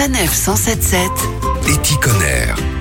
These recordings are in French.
Sanef 177 Éticonner.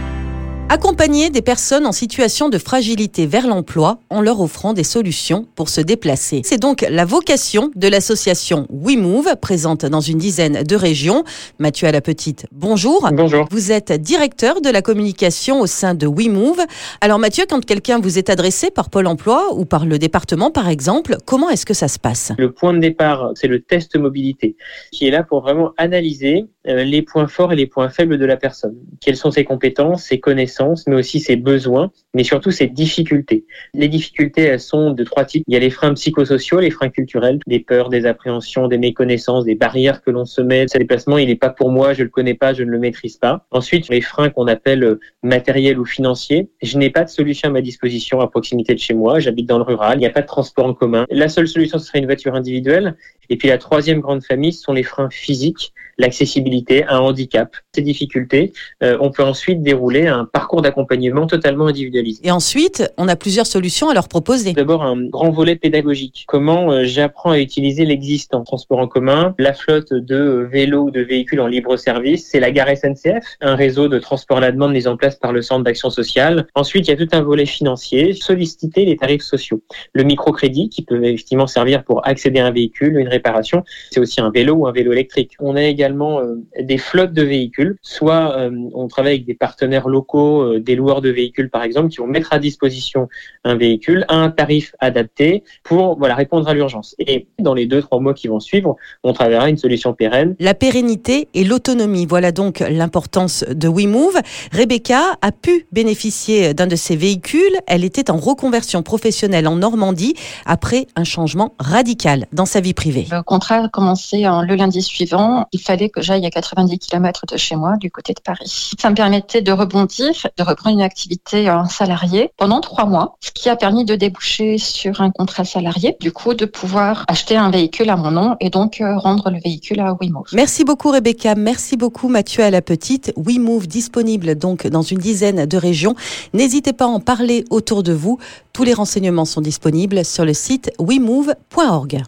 Accompagner des personnes en situation de fragilité vers l'emploi en leur offrant des solutions pour se déplacer. C'est donc la vocation de l'association WeMove, présente dans une dizaine de régions. Mathieu à la petite, bonjour. Bonjour. Vous êtes directeur de la communication au sein de WeMove. Alors Mathieu, quand quelqu'un vous est adressé par Pôle emploi ou par le département par exemple, comment est-ce que ça se passe? Le point de départ, c'est le test mobilité, qui est là pour vraiment analyser euh, les points forts et les points faibles de la personne. Quelles sont ses compétences, ses connaissances mais aussi ses besoins, mais surtout ses difficultés. Les difficultés, elles sont de trois types. Il y a les freins psychosociaux, les freins culturels, des peurs, des appréhensions, des méconnaissances, des barrières que l'on se met. Ce déplacement, il n'est pas pour moi, je le connais pas, je ne le maîtrise pas. Ensuite, les freins qu'on appelle euh, matériels ou financiers. Je n'ai pas de solution à ma disposition à proximité de chez moi. J'habite dans le rural. Il n'y a pas de transport en commun. La seule solution, ce serait une voiture individuelle. Et puis la troisième grande famille, ce sont les freins physiques, l'accessibilité, un handicap. Ces difficultés, euh, on peut ensuite dérouler un parcours d'accompagnement totalement individualisé. Et ensuite, on a plusieurs solutions à leur proposer. D'abord, un grand volet pédagogique. Comment euh, j'apprends à utiliser l'existant? Transport en commun, la flotte de vélos ou de véhicules en libre service, c'est la gare SNCF, un réseau de transport à la demande mis en place par le Centre d'action sociale. Ensuite, il y a tout un volet financier, solliciter les tarifs sociaux. Le microcrédit qui peut effectivement servir pour accéder à un véhicule, une réparation, c'est aussi un vélo ou un vélo électrique. On a également euh, des flottes de véhicules, soit euh, on travaille avec des partenaires locaux, euh, des loueurs de véhicules par exemple, qui vont mettre à disposition un véhicule à un tarif adapté pour voilà répondre à l'urgence. Et dans les deux trois mois qui vont suivre, on travaillera une solution pérenne. La pérennité et l'autonomie, voilà donc l'importance de WeMove. Rebecca a pu bénéficier d'un de ces véhicules. Elle était en reconversion professionnelle en Normandie après un changement radical dans sa vie privée. Le contrat a commencé le lundi suivant. Il fallait que j'aille à 90 km de chez moi, du côté de Paris. Ça me permettait de rebondir, de reprendre une activité en salarié pendant trois mois, ce qui a permis de déboucher sur un contrat salarié, du coup de pouvoir acheter un véhicule à mon nom et donc euh, rendre le véhicule à WeMove. Merci beaucoup Rebecca, merci beaucoup Mathieu à la petite. WeMove disponible donc dans une dizaine de régions. N'hésitez pas à en parler autour de vous. Tous les renseignements sont disponibles sur le site wemove.org.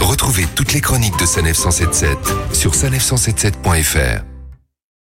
Retrouvez toutes les chroniques de Sanef 177 sur sanef177.fr.